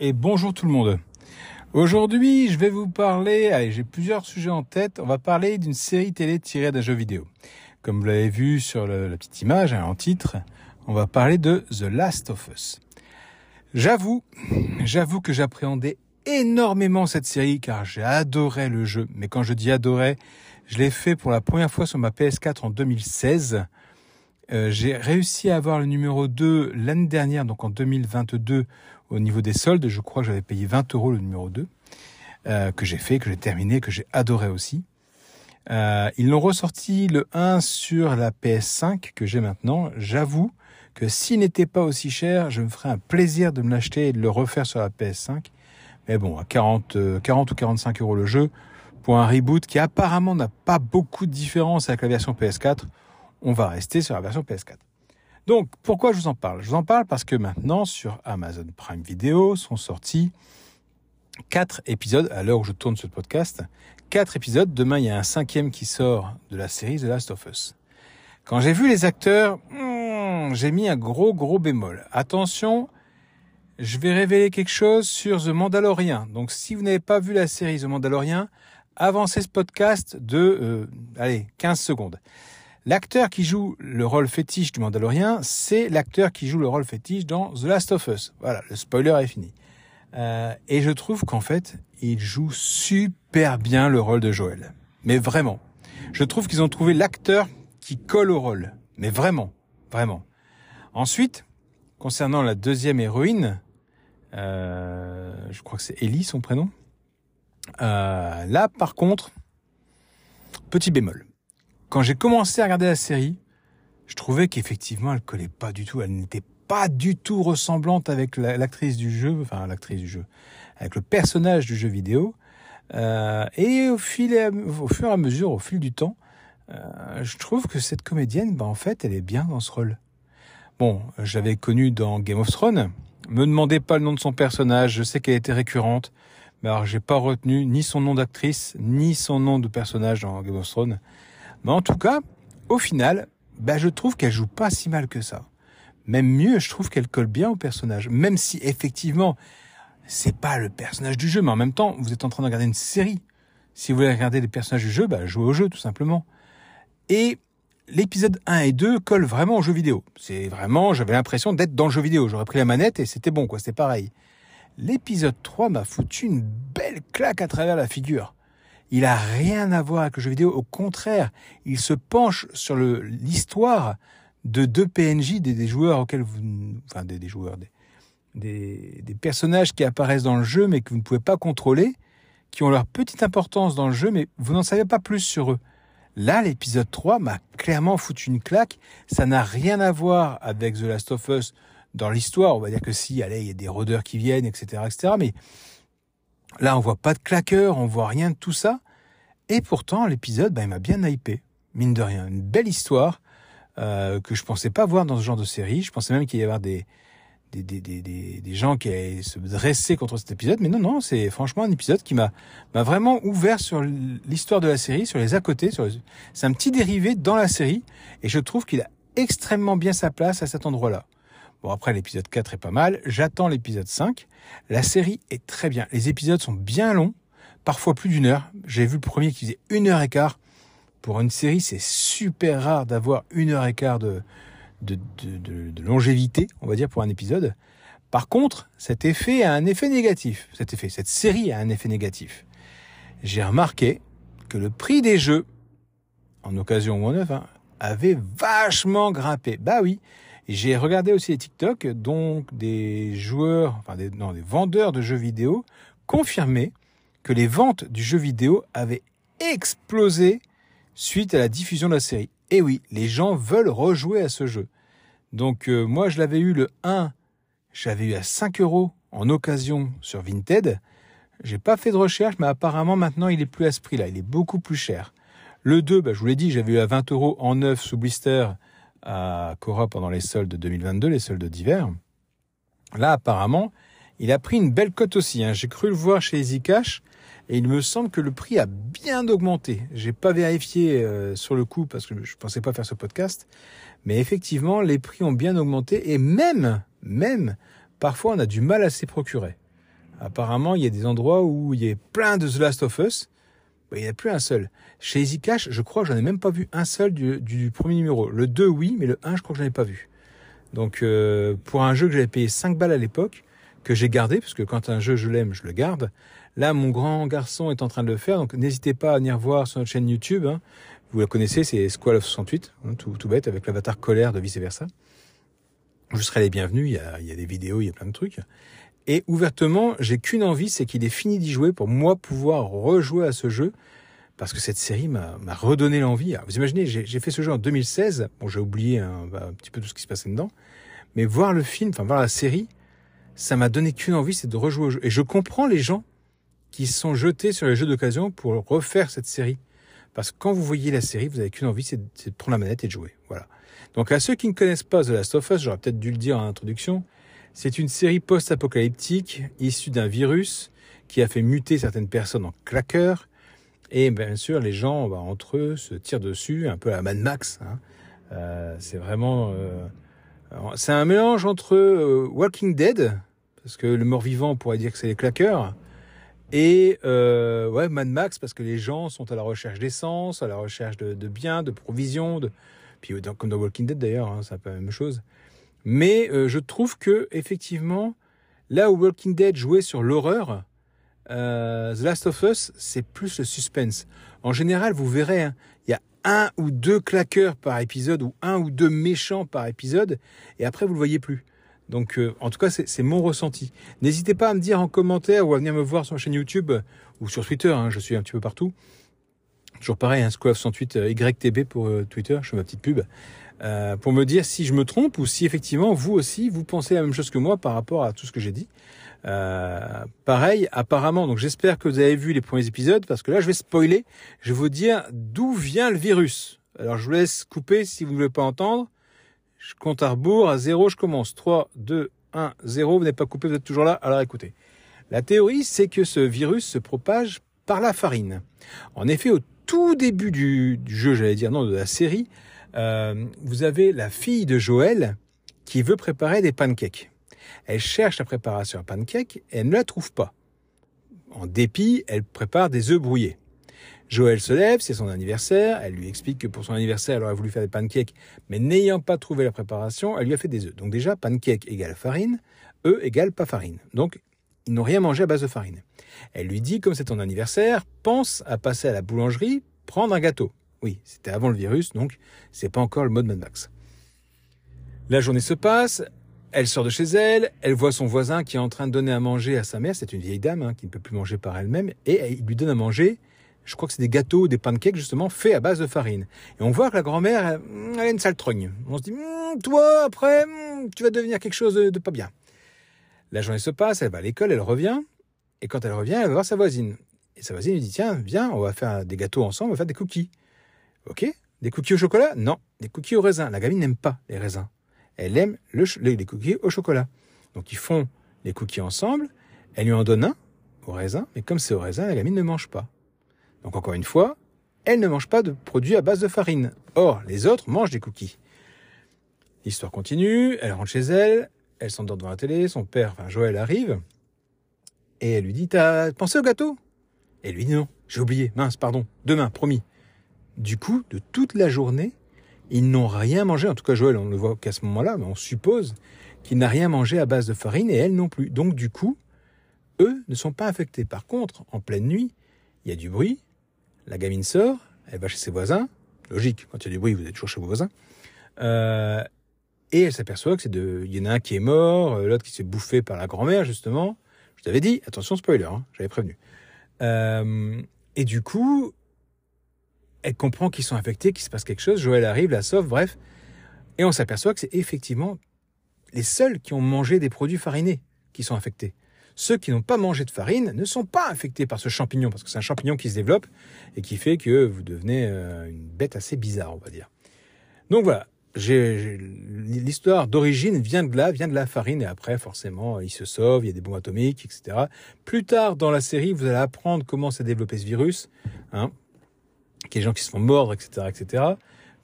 et bonjour tout le monde. Aujourd'hui, je vais vous parler, allez, j'ai plusieurs sujets en tête. On va parler d'une série télé tirée d'un jeu vidéo. Comme vous l'avez vu sur la petite image, hein, en titre, on va parler de The Last of Us. J'avoue, j'avoue que j'appréhendais énormément cette série car j'ai adoré le jeu. Mais quand je dis adoré, je l'ai fait pour la première fois sur ma PS4 en 2016. Euh, j'ai réussi à avoir le numéro 2 l'année dernière, donc en 2022, au niveau des soldes. Je crois que j'avais payé 20 euros le numéro 2, euh, que j'ai fait, que j'ai terminé, que j'ai adoré aussi. Euh, ils l'ont ressorti le 1 sur la PS5 que j'ai maintenant. J'avoue que s'il n'était pas aussi cher, je me ferais un plaisir de me l'acheter et de le refaire sur la PS5. Mais bon, à 40, 40 ou 45 euros le jeu, pour un reboot qui apparemment n'a pas beaucoup de différence avec la version PS4, on va rester sur la version PS4. Donc, pourquoi je vous en parle? Je vous en parle parce que maintenant, sur Amazon Prime Video, sont sortis quatre épisodes, à l'heure où je tourne ce podcast, quatre épisodes. Demain, il y a un cinquième qui sort de la série The Last of Us. Quand j'ai vu les acteurs, hmm, j'ai mis un gros, gros bémol. Attention, je vais révéler quelque chose sur The Mandalorian. Donc, si vous n'avez pas vu la série The Mandalorian, avancez ce podcast de, euh, allez, 15 secondes. L'acteur qui joue le rôle fétiche du Mandalorien, c'est l'acteur qui joue le rôle fétiche dans The Last of Us. Voilà, le spoiler est fini. Euh, et je trouve qu'en fait, il joue super bien le rôle de Joël. Mais vraiment. Je trouve qu'ils ont trouvé l'acteur qui colle au rôle. Mais vraiment, vraiment. Ensuite, concernant la deuxième héroïne, euh, je crois que c'est Ellie son prénom. Euh, là, par contre, petit bémol quand j'ai commencé à regarder la série, je trouvais qu'effectivement, elle collait pas du tout. Elle n'était pas du tout ressemblante avec l'actrice du jeu, enfin l'actrice du jeu, avec le personnage du jeu vidéo. Euh, et au fil au fur et à mesure, au fil du temps, euh, je trouve que cette comédienne, bah, en fait, elle est bien dans ce rôle. Bon, j'avais connu dans Game of Thrones. Me demandez pas le nom de son personnage. Je sais qu'elle était récurrente, mais alors j'ai pas retenu ni son nom d'actrice ni son nom de personnage dans Game of Thrones. Mais en tout cas, au final, bah, je trouve qu'elle joue pas si mal que ça. Même mieux, je trouve qu'elle colle bien au personnage. Même si effectivement, c'est pas le personnage du jeu, mais en même temps, vous êtes en train de regarder une série. Si vous voulez regarder les personnages du jeu, bah, jouez au jeu, tout simplement. Et l'épisode 1 et 2 collent vraiment au jeu vidéo. C'est vraiment, j'avais l'impression d'être dans le jeu vidéo. J'aurais pris la manette et c'était bon, quoi, c'était pareil. L'épisode 3 m'a foutu une belle claque à travers la figure. Il a rien à voir avec le jeu vidéo. Au contraire, il se penche sur l'histoire de deux PNJ, des, joueurs auxquels vous, enfin des, joueurs, des, des, personnages qui apparaissent dans le jeu mais que vous ne pouvez pas contrôler, qui ont leur petite importance dans le jeu mais vous n'en savez pas plus sur eux. Là, l'épisode 3 m'a clairement foutu une claque. Ça n'a rien à voir avec The Last of Us dans l'histoire. On va dire que si, allez, il y a des rôdeurs qui viennent, etc., etc. Mais Là, on voit pas de claqueur, on voit rien de tout ça. Et pourtant, l'épisode, bah, il m'a bien hypé, mine de rien. Une belle histoire euh, que je pensais pas voir dans ce genre de série. Je pensais même qu'il y avoir des des, des, des, des, gens qui allaient se dresser contre cet épisode. Mais non, non, c'est franchement un épisode qui m'a vraiment ouvert sur l'histoire de la série, sur les à côté. C'est un petit dérivé dans la série. Et je trouve qu'il a extrêmement bien sa place à cet endroit-là. Bon, après, l'épisode 4 est pas mal. J'attends l'épisode 5. La série est très bien. Les épisodes sont bien longs, parfois plus d'une heure. J'ai vu le premier qui faisait une heure et quart. Pour une série, c'est super rare d'avoir une heure et quart de, de, de, de, longévité, on va dire, pour un épisode. Par contre, cet effet a un effet négatif. Cet effet, cette série a un effet négatif. J'ai remarqué que le prix des jeux, en occasion ou en neuf, hein, avait vachement grimpé. Bah oui, j'ai regardé aussi les TikTok, donc des joueurs, enfin des, des vendeurs de jeux vidéo confirmaient que les ventes du jeu vidéo avaient explosé suite à la diffusion de la série. Et oui, les gens veulent rejouer à ce jeu. Donc euh, moi je l'avais eu le 1, j'avais eu à 5 euros en occasion sur Vinted. J'ai pas fait de recherche, mais apparemment maintenant il est plus à ce prix-là, il est beaucoup plus cher. Le 2, bah, je vous l'ai dit, j'avais eu à 20 euros en neuf sous blister à Cora pendant les soldes 2022, les soldes d'hiver. Là, apparemment, il a pris une belle cote aussi. Hein. J'ai cru le voir chez EasyCash et il me semble que le prix a bien augmenté. J'ai pas vérifié euh, sur le coup parce que je pensais pas faire ce podcast, mais effectivement, les prix ont bien augmenté et même, même, parfois, on a du mal à s'y procurer. Apparemment, il y a des endroits où il y a plein de The Last of Us. Bah, il n'y en a plus un seul. Chez Easy Cash, je crois que j'en ai même pas vu un seul du, du, premier numéro. Le 2, oui, mais le 1, je crois que j'en ai pas vu. Donc, euh, pour un jeu que j'avais payé 5 balles à l'époque, que j'ai gardé, parce que quand un jeu, je l'aime, je le garde. Là, mon grand garçon est en train de le faire, donc n'hésitez pas à venir voir sur notre chaîne YouTube. Hein. Vous la connaissez, c'est Squall of 68, hein, tout, tout bête, avec l'avatar colère de vice versa. Je serai les bienvenus, il y, a, il y a des vidéos, il y a plein de trucs. Et ouvertement, j'ai qu'une envie, c'est qu'il ait fini d'y jouer pour moi pouvoir rejouer à ce jeu. Parce que cette série m'a redonné l'envie. Vous imaginez, j'ai fait ce jeu en 2016. Bon, j'ai oublié un, bah, un, petit peu tout ce qui se passait dedans. Mais voir le film, enfin voir la série, ça m'a donné qu'une envie, c'est de rejouer au jeu. Et je comprends les gens qui sont jetés sur les jeux d'occasion pour refaire cette série. Parce que quand vous voyez la série, vous n'avez qu'une envie, c'est de prendre la manette et de jouer. Voilà. Donc à ceux qui ne connaissent pas The Last of Us, j'aurais peut-être dû le dire en introduction, c'est une série post-apocalyptique issue d'un virus qui a fait muter certaines personnes en claqueurs. Et bien sûr, les gens, bah, entre eux, se tirent dessus, un peu à Mad Max. Hein. Euh, c'est vraiment... Euh, c'est un mélange entre euh, Walking Dead, parce que le mort-vivant, pourrait dire que c'est les claqueurs, et Mad Max, parce que les gens sont à la recherche d'essence, à la recherche de, de biens, de provisions, de... puis comme dans Walking Dead d'ailleurs, hein, c'est un peu la même chose. Mais euh, je trouve que effectivement, là où Walking Dead jouait sur l'horreur, euh, The Last of Us, c'est plus le suspense. En général, vous verrez, hein, il y a un ou deux claqueurs par épisode ou un ou deux méchants par épisode, et après vous le voyez plus. Donc, euh, en tout cas, c'est mon ressenti. N'hésitez pas à me dire en commentaire ou à venir me voir sur ma chaîne YouTube ou sur Twitter. Hein, je suis un petit peu partout. Toujours pareil, hein, Squad 108 YTB pour Twitter. Je fais ma petite pub. Euh, pour me dire si je me trompe ou si effectivement vous aussi vous pensez la même chose que moi par rapport à tout ce que j'ai dit. Euh, pareil, apparemment, donc j'espère que vous avez vu les premiers épisodes parce que là je vais spoiler, je vais vous dire d'où vient le virus. Alors je vous laisse couper si vous ne voulez pas entendre. Je compte à rebours, à zéro, je commence. 3, 2, 1, 0, vous n'êtes pas coupé, vous êtes toujours là, alors écoutez. La théorie, c'est que ce virus se propage par la farine. En effet, au tout début du, jeu, j'allais dire non, de la série, euh, vous avez la fille de Joël qui veut préparer des pancakes. Elle cherche la préparation à pancakes et elle ne la trouve pas. En dépit, elle prépare des œufs brouillés. Joël se lève, c'est son anniversaire, elle lui explique que pour son anniversaire, elle aurait voulu faire des pancakes, mais n'ayant pas trouvé la préparation, elle lui a fait des œufs. Donc déjà, pancake égale farine, œufs égale pas farine. Donc, ils n'ont rien mangé à base de farine. Elle lui dit, comme c'est ton anniversaire, pense à passer à la boulangerie, prendre un gâteau. Oui, c'était avant le virus, donc c'est pas encore le mode Mad Max. La journée se passe, elle sort de chez elle, elle voit son voisin qui est en train de donner à manger à sa mère, c'est une vieille dame hein, qui ne peut plus manger par elle-même, et il lui donne à manger, je crois que c'est des gâteaux, des pancakes justement, faits à base de farine. Et on voit que la grand-mère, elle, a une sale trogne. On se dit, hum, toi, après, hum, tu vas devenir quelque chose de, de pas bien. La journée se passe, elle va à l'école, elle revient, et quand elle revient, elle va voir sa voisine. Et sa voisine lui dit, tiens, viens, on va faire des gâteaux ensemble, on va faire des cookies. Ok Des cookies au chocolat? Non, des cookies au raisin. La gamine n'aime pas les raisins. Elle aime les cookies au chocolat. Donc ils font les cookies ensemble. Elle lui en donne un au raisin, mais comme c'est au raisin, la gamine ne mange pas. Donc encore une fois, elle ne mange pas de produits à base de farine. Or, les autres mangent des cookies. L'histoire continue, elle rentre chez elle, elle s'endort devant la télé, son père, enfin Joël, arrive, et elle lui dit, t'as pensé au gâteau? Et lui dit non, j'ai oublié, mince, pardon, demain, promis. Du coup, de toute la journée, ils n'ont rien mangé. En tout cas, Joël, on ne le voit qu'à ce moment-là, mais on suppose qu'il n'a rien mangé à base de farine et elle non plus. Donc, du coup, eux ne sont pas infectés. Par contre, en pleine nuit, il y a du bruit. La gamine sort, elle va chez ses voisins. Logique, quand il y a du bruit, vous êtes toujours chez vos voisins. Euh, et elle s'aperçoit que c'est de, il y en a un qui est mort, euh, l'autre qui s'est bouffé par la grand-mère, justement. Je t'avais dit, attention, spoiler, hein, j'avais prévenu. Euh, et du coup, elle comprend qu'ils sont infectés, qu'il se passe quelque chose. Joël arrive, la sauve, bref. Et on s'aperçoit que c'est effectivement les seuls qui ont mangé des produits farinés qui sont infectés. Ceux qui n'ont pas mangé de farine ne sont pas infectés par ce champignon, parce que c'est un champignon qui se développe et qui fait que vous devenez euh, une bête assez bizarre, on va dire. Donc voilà, l'histoire d'origine vient de là, vient de la farine, et après, forcément, il se sauve, il y a des bombes atomiques, etc. Plus tard dans la série, vous allez apprendre comment s'est développé ce virus. Hein qu'il y a des gens qui se font mordre, etc., etc.,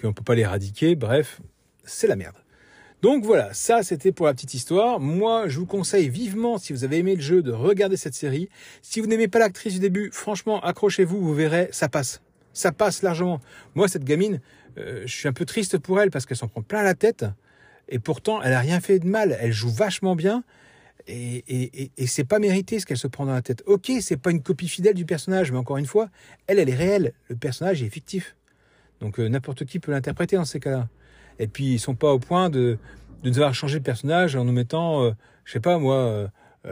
qu'on ne peut pas l'éradiquer, bref, c'est la merde. Donc voilà, ça c'était pour la petite histoire. Moi, je vous conseille vivement, si vous avez aimé le jeu, de regarder cette série. Si vous n'aimez pas l'actrice du début, franchement, accrochez-vous, vous verrez, ça passe. Ça passe largement. Moi, cette gamine, euh, je suis un peu triste pour elle parce qu'elle s'en prend plein la tête. Et pourtant, elle a rien fait de mal. Elle joue vachement bien. Et, et, et, c'est pas mérité ce qu'elle se prend dans la tête. Ok, c'est pas une copie fidèle du personnage, mais encore une fois, elle, elle est réelle. Le personnage est fictif. Donc euh, n'importe qui peut l'interpréter dans ces cas-là. Et puis ils sont pas au point de, de nous avoir changé le personnage en nous mettant, euh, je sais pas moi, euh,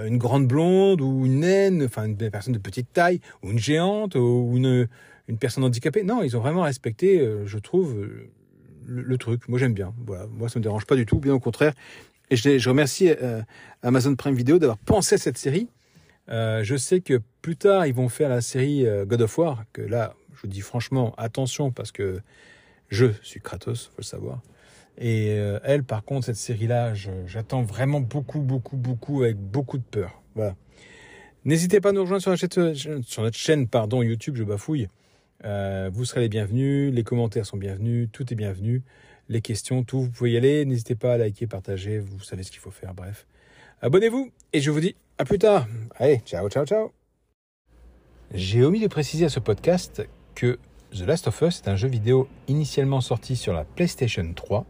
une grande blonde ou une naine, enfin une personne de petite taille, ou une géante, ou une, une personne handicapée. Non, ils ont vraiment respecté, euh, je trouve, le, truc. Moi j'aime bien. Voilà, moi ça me dérange pas du tout, bien au contraire. Et je, je remercie Amazon Prime Video d'avoir pensé à cette série. je sais que plus tard ils vont faire la série God of War, que là, je vous dis franchement, attention parce que je suis Kratos, faut le savoir. Et euh, elle, par contre, cette série-là, j'attends vraiment beaucoup, beaucoup, beaucoup, avec beaucoup de peur. Voilà. N'hésitez pas à nous rejoindre sur, chaîne, sur notre chaîne pardon, YouTube, je bafouille. Euh, vous serez les bienvenus, les commentaires sont bienvenus, tout est bienvenu, les questions, tout, vous pouvez y aller. N'hésitez pas à liker, partager, vous savez ce qu'il faut faire, bref. Abonnez-vous et je vous dis à plus tard. Allez, ciao, ciao, ciao. J'ai omis de préciser à ce podcast que The Last of Us est un jeu vidéo initialement sorti sur la PlayStation 3.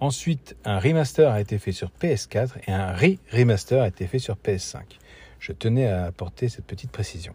Ensuite, un remaster a été fait sur PS4 et un re-remaster a été fait sur PS5. Je tenais à apporter cette petite précision.